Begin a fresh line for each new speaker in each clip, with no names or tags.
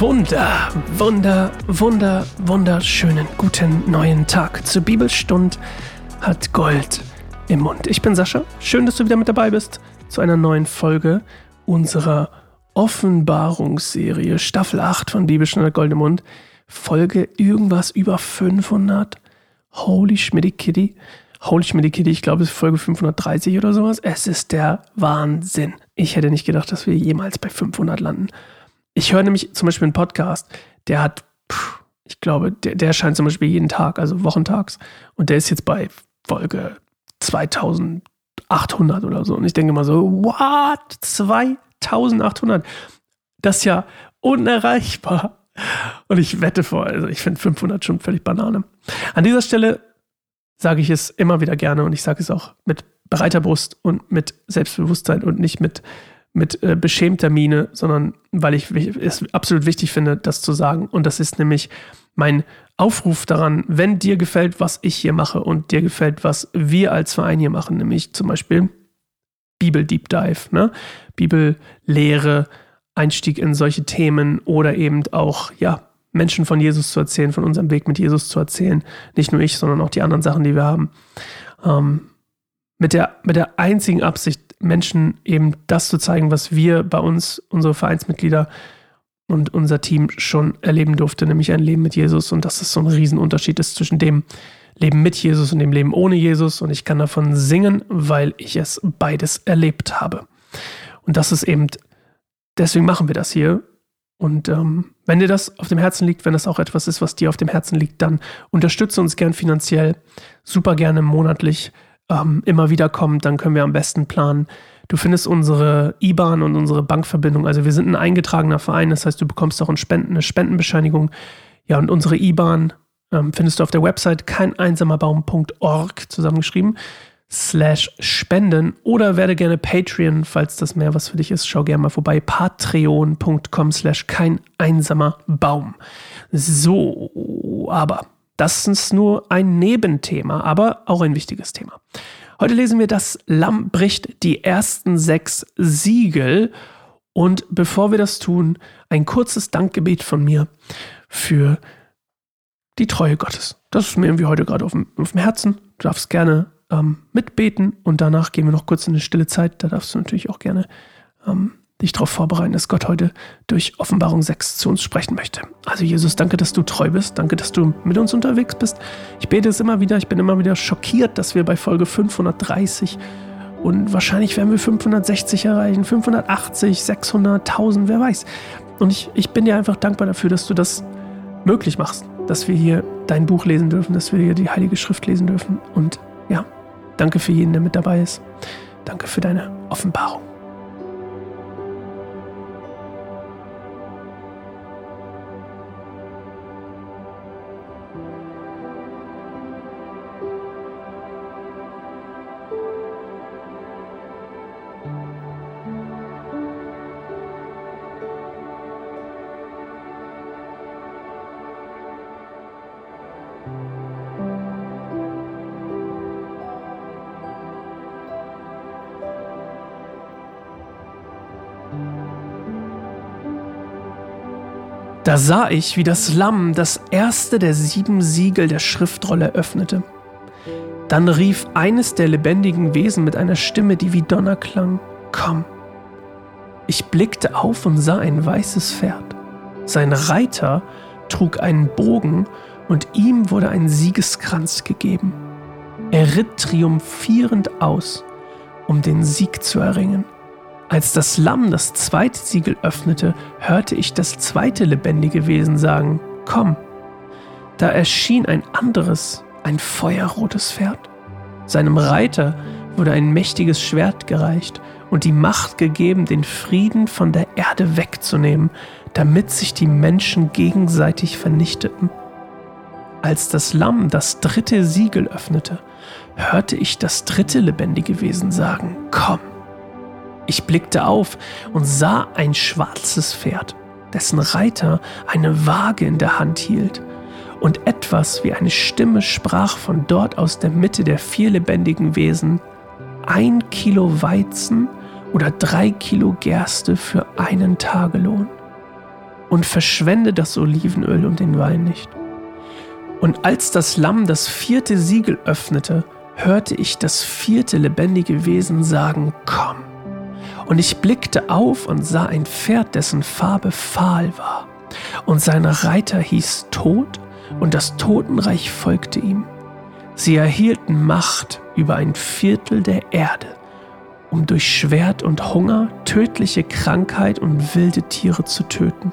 Wunder, Wunder, Wunder, wunderschönen guten neuen Tag. Zur Bibelstund hat Gold im Mund. Ich bin Sascha. Schön, dass du wieder mit dabei bist zu einer neuen Folge unserer Offenbarungsserie, Staffel 8 von Bibelstund hat Gold im Mund. Folge irgendwas über 500. Holy Schmitty Kitty. Holy Schmitty Kitty, ich glaube, es ist Folge 530 oder sowas. Es ist der Wahnsinn. Ich hätte nicht gedacht, dass wir jemals bei 500 landen. Ich höre nämlich zum Beispiel einen Podcast, der hat, ich glaube, der, der erscheint zum Beispiel jeden Tag, also wochentags. Und der ist jetzt bei Folge 2800 oder so. Und ich denke mal so, what? 2800? Das ist ja unerreichbar. Und ich wette vor, also ich finde 500 schon völlig Banane. An dieser Stelle sage ich es immer wieder gerne und ich sage es auch mit breiter Brust und mit Selbstbewusstsein und nicht mit mit äh, beschämter Miene, sondern weil ich es absolut wichtig finde, das zu sagen. Und das ist nämlich mein Aufruf daran, wenn dir gefällt, was ich hier mache und dir gefällt, was wir als Verein hier machen, nämlich zum Beispiel Bibel Deep Dive, ne? Bibellehre, Einstieg in solche Themen oder eben auch, ja, Menschen von Jesus zu erzählen, von unserem Weg mit Jesus zu erzählen. Nicht nur ich, sondern auch die anderen Sachen, die wir haben. Ähm, mit, der, mit der einzigen Absicht, Menschen eben das zu zeigen, was wir bei uns, unsere Vereinsmitglieder und unser Team schon erleben durfte, nämlich ein Leben mit Jesus und dass es so ein Riesenunterschied ist zwischen dem Leben mit Jesus und dem Leben ohne Jesus und ich kann davon singen, weil ich es beides erlebt habe. Und das ist eben, deswegen machen wir das hier. Und ähm, wenn dir das auf dem Herzen liegt, wenn das auch etwas ist, was dir auf dem Herzen liegt, dann unterstütze uns gern finanziell, super gerne monatlich ähm, immer wieder kommt, dann können wir am besten planen. Du findest unsere IBAN und unsere Bankverbindung. Also wir sind ein eingetragener Verein, das heißt, du bekommst auch eine, Spenden, eine Spendenbescheinigung. Ja, und unsere IBAN ähm, findest du auf der Website keineinsamerbaum.org zusammengeschrieben slash spenden oder werde gerne Patreon, falls das mehr was für dich ist. Schau gerne mal vorbei. Patreon.com slash kein einsamer Baum. So, aber das ist nur ein Nebenthema, aber auch ein wichtiges Thema. Heute lesen wir, das Lamm bricht die ersten sechs Siegel. Und bevor wir das tun, ein kurzes Dankgebet von mir für die Treue Gottes. Das ist mir irgendwie heute gerade auf dem, auf dem Herzen. Du darfst gerne ähm, mitbeten und danach gehen wir noch kurz in eine stille Zeit. Da darfst du natürlich auch gerne ähm, dich darauf vorbereiten, dass Gott heute durch Offenbarung 6 zu uns sprechen möchte. Also Jesus, danke, dass du treu bist. Danke, dass du mit uns unterwegs bist. Ich bete es immer wieder. Ich bin immer wieder schockiert, dass wir bei Folge 530 und wahrscheinlich werden wir 560 erreichen, 580, 600, 1000, wer weiß. Und ich, ich bin dir einfach dankbar dafür, dass du das möglich machst, dass wir hier dein Buch lesen dürfen, dass wir hier die Heilige Schrift lesen dürfen. Und ja, danke für jeden, der mit dabei ist. Danke für deine Offenbarung. Da sah ich, wie das Lamm das erste der sieben Siegel der Schriftrolle öffnete. Dann rief eines der lebendigen Wesen mit einer Stimme, die wie Donner klang, Komm. Ich blickte auf und sah ein weißes Pferd. Sein Reiter trug einen Bogen und ihm wurde ein Siegeskranz gegeben. Er ritt triumphierend aus, um den Sieg zu erringen. Als das Lamm das zweite Siegel öffnete, hörte ich das zweite lebendige Wesen sagen, Komm. Da erschien ein anderes, ein feuerrotes Pferd. Seinem Reiter wurde ein mächtiges Schwert gereicht und die Macht gegeben, den Frieden von der Erde wegzunehmen, damit sich die Menschen gegenseitig vernichteten. Als das Lamm das dritte Siegel öffnete, hörte ich das dritte lebendige Wesen sagen, Komm. Ich blickte auf und sah ein schwarzes Pferd, dessen Reiter eine Waage in der Hand hielt. Und etwas wie eine Stimme sprach von dort aus der Mitte der vier lebendigen Wesen, ein Kilo Weizen oder drei Kilo Gerste für einen Tagelohn. und verschwende das Olivenöl und den Wein nicht. Und als das Lamm das vierte Siegel öffnete, hörte ich das vierte lebendige Wesen sagen, komm. Und ich blickte auf und sah ein Pferd, dessen Farbe fahl war. Und sein Reiter hieß Tod, und das Totenreich folgte ihm. Sie erhielten Macht über ein Viertel der Erde, um durch Schwert und Hunger, tödliche Krankheit und wilde Tiere zu töten.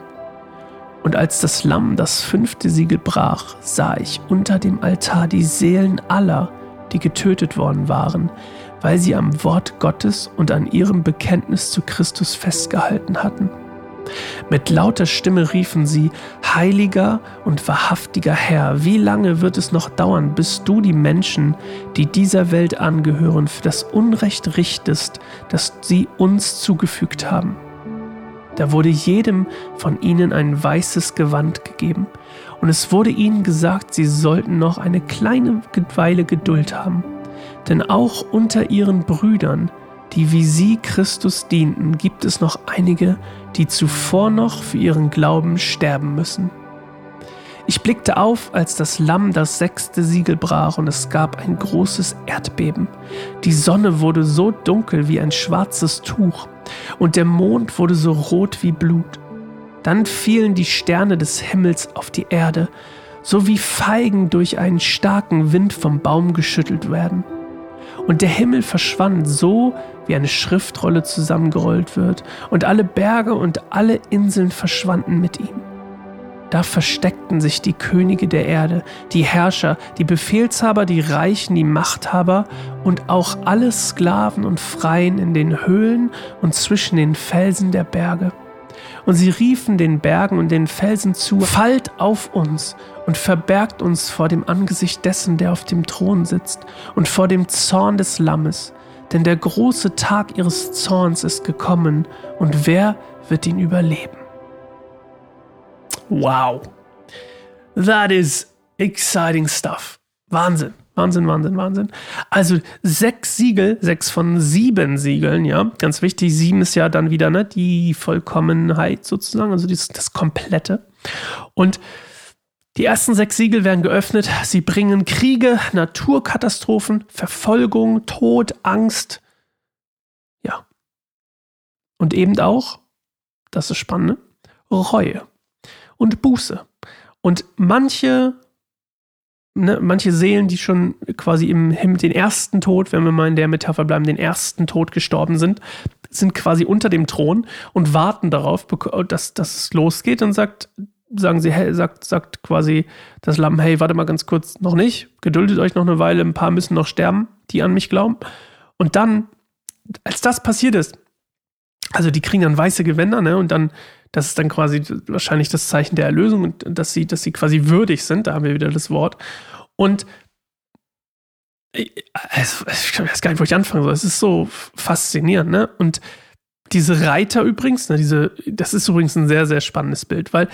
Und als das Lamm das fünfte Siegel brach, sah ich unter dem Altar die Seelen aller, die getötet worden waren, weil sie am Wort Gottes und an ihrem Bekenntnis zu Christus festgehalten hatten. Mit lauter Stimme riefen sie, Heiliger und wahrhaftiger Herr, wie lange wird es noch dauern, bis du die Menschen, die dieser Welt angehören, für das Unrecht richtest, das sie uns zugefügt haben? Da wurde jedem von ihnen ein weißes Gewand gegeben, und es wurde ihnen gesagt, sie sollten noch eine kleine Weile Geduld haben. Denn auch unter ihren Brüdern, die wie sie Christus dienten, gibt es noch einige, die zuvor noch für ihren Glauben sterben müssen. Ich blickte auf, als das Lamm das sechste Siegel brach und es gab ein großes Erdbeben. Die Sonne wurde so dunkel wie ein schwarzes Tuch und der Mond wurde so rot wie Blut. Dann fielen die Sterne des Himmels auf die Erde, so wie Feigen durch einen starken Wind vom Baum geschüttelt werden. Und der Himmel verschwand so, wie eine Schriftrolle zusammengerollt wird, und alle Berge und alle Inseln verschwanden mit ihm. Da versteckten sich die Könige der Erde, die Herrscher, die Befehlshaber, die Reichen, die Machthaber und auch alle Sklaven und Freien in den Höhlen und zwischen den Felsen der Berge. Und sie riefen den Bergen und den Felsen zu, fallt auf uns und verbergt uns vor dem Angesicht dessen, der auf dem Thron sitzt und vor dem Zorn des Lammes. Denn der große Tag ihres Zorns ist gekommen und wer wird ihn überleben? Wow. That is exciting stuff. Wahnsinn. Wahnsinn, Wahnsinn, Wahnsinn. Also sechs Siegel, sechs von sieben Siegeln, ja. Ganz wichtig, sieben ist ja dann wieder ne, die Vollkommenheit sozusagen, also das, das Komplette. Und die ersten sechs Siegel werden geöffnet. Sie bringen Kriege, Naturkatastrophen, Verfolgung, Tod, Angst. Ja. Und eben auch, das ist spannend, Reue und Buße. Und manche ne, manche Seelen, die schon quasi im Himmel den ersten Tod, wenn wir mal in der Metapher bleiben, den ersten Tod gestorben sind, sind quasi unter dem Thron und warten darauf, dass, dass es losgeht und sagt, sagen sie, hey, sagt, sagt quasi das Lamm, hey, warte mal ganz kurz, noch nicht, geduldet euch noch eine Weile, ein paar müssen noch sterben, die an mich glauben. Und dann, als das passiert ist, also die kriegen dann weiße Gewänder, ne, und dann das ist dann quasi wahrscheinlich das Zeichen der Erlösung und dass sie, dass sie quasi würdig sind. Da haben wir wieder das Wort. Und ich, ich weiß gar nicht, wo ich anfangen soll. Es ist so faszinierend, ne? Und diese Reiter übrigens, ne, diese, das ist übrigens ein sehr, sehr spannendes Bild, weil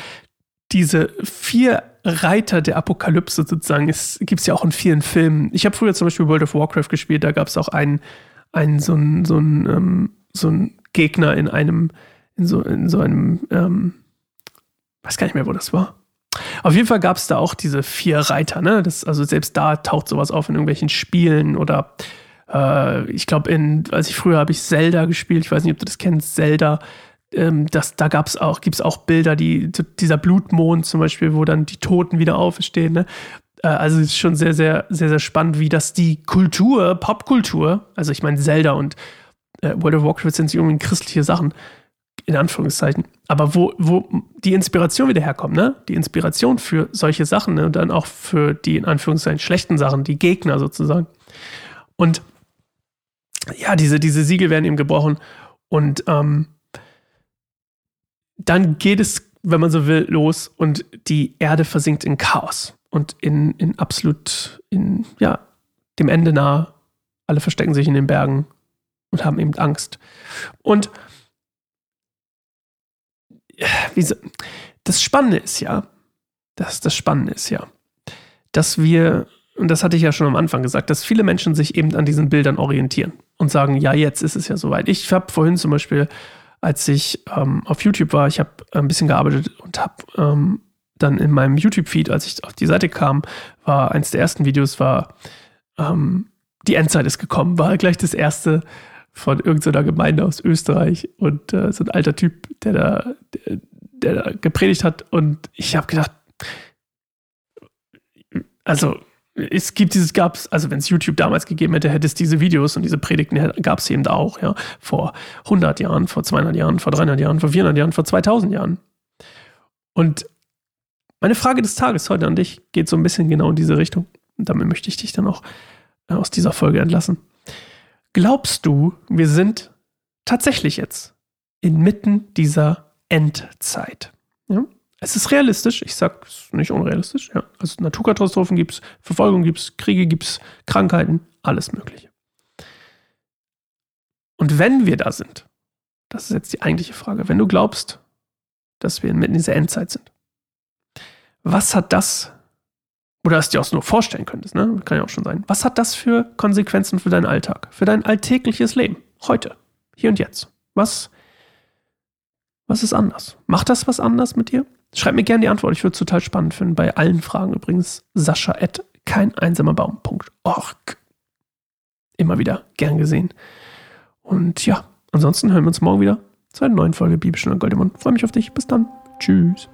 diese vier Reiter der Apokalypse sozusagen gibt es ja auch in vielen Filmen. Ich habe früher zum Beispiel World of Warcraft gespielt, da gab es auch einen, einen so einen, so einen, ähm, so einen Gegner in einem in so, in so einem, ähm, weiß gar nicht mehr, wo das war. Auf jeden Fall gab es da auch diese vier Reiter, ne? Das, also selbst da taucht sowas auf in irgendwelchen Spielen oder äh, ich glaube, in, als ich früher habe ich Zelda gespielt, ich weiß nicht, ob du das kennst, Zelda. Ähm, das, da gab's auch, gibt es auch Bilder, die, dieser Blutmond zum Beispiel, wo dann die Toten wieder aufstehen. Ne? Äh, also es ist schon sehr, sehr, sehr, sehr spannend, wie das die Kultur, Popkultur, also ich meine Zelda und äh, World of Warcraft sind irgendwie christliche Sachen, in Anführungszeichen. Aber wo, wo die Inspiration wieder herkommt, ne? Die Inspiration für solche Sachen ne? und dann auch für die in Anführungszeichen schlechten Sachen, die Gegner sozusagen. Und ja, diese, diese Siegel werden eben gebrochen. Und ähm, dann geht es, wenn man so will, los und die Erde versinkt in Chaos und in, in absolut, in, ja, dem Ende nahe. Alle verstecken sich in den Bergen und haben eben Angst. Und das Spannende ist ja, das, das Spannende ist ja, dass wir, und das hatte ich ja schon am Anfang gesagt, dass viele Menschen sich eben an diesen Bildern orientieren und sagen, ja, jetzt ist es ja soweit. Ich habe vorhin zum Beispiel als ich ähm, auf YouTube war. Ich habe ein bisschen gearbeitet und habe ähm, dann in meinem YouTube-Feed, als ich auf die Seite kam, war eins der ersten Videos, war ähm, die Endzeit ist gekommen, war gleich das erste von irgendeiner Gemeinde aus Österreich und äh, so ein alter Typ, der da, der, der da gepredigt hat und ich habe gedacht, also es gibt dieses, gab es, also wenn es YouTube damals gegeben hätte, hätte es diese Videos und diese Predigten gab es eben auch, ja, vor 100 Jahren, vor 200 Jahren, vor 300 Jahren, vor 400 Jahren, vor 2000 Jahren. Und meine Frage des Tages heute an dich geht so ein bisschen genau in diese Richtung. Und damit möchte ich dich dann auch äh, aus dieser Folge entlassen. Glaubst du, wir sind tatsächlich jetzt inmitten dieser Endzeit? Ja? Es ist realistisch, ich sage es nicht unrealistisch. Ja. Also Naturkatastrophen gibt es, Verfolgung gibt es, Kriege gibt es, Krankheiten, alles Mögliche. Und wenn wir da sind, das ist jetzt die eigentliche Frage, wenn du glaubst, dass wir inmitten dieser Endzeit sind, was hat das, oder es dir auch nur vorstellen könntest, ne? kann ja auch schon sein, was hat das für Konsequenzen für deinen Alltag, für dein alltägliches Leben, heute, hier und jetzt? Was, was ist anders? Macht das was anders mit dir? Schreib mir gerne die Antwort. Ich würde es total spannend finden. Bei allen Fragen übrigens Sascha at kein einsamer Baum.org. Immer wieder gern gesehen. Und ja, ansonsten hören wir uns morgen wieder zu einer neuen Folge Bibelstunde Goldemund. Freue mich auf dich. Bis dann. Tschüss.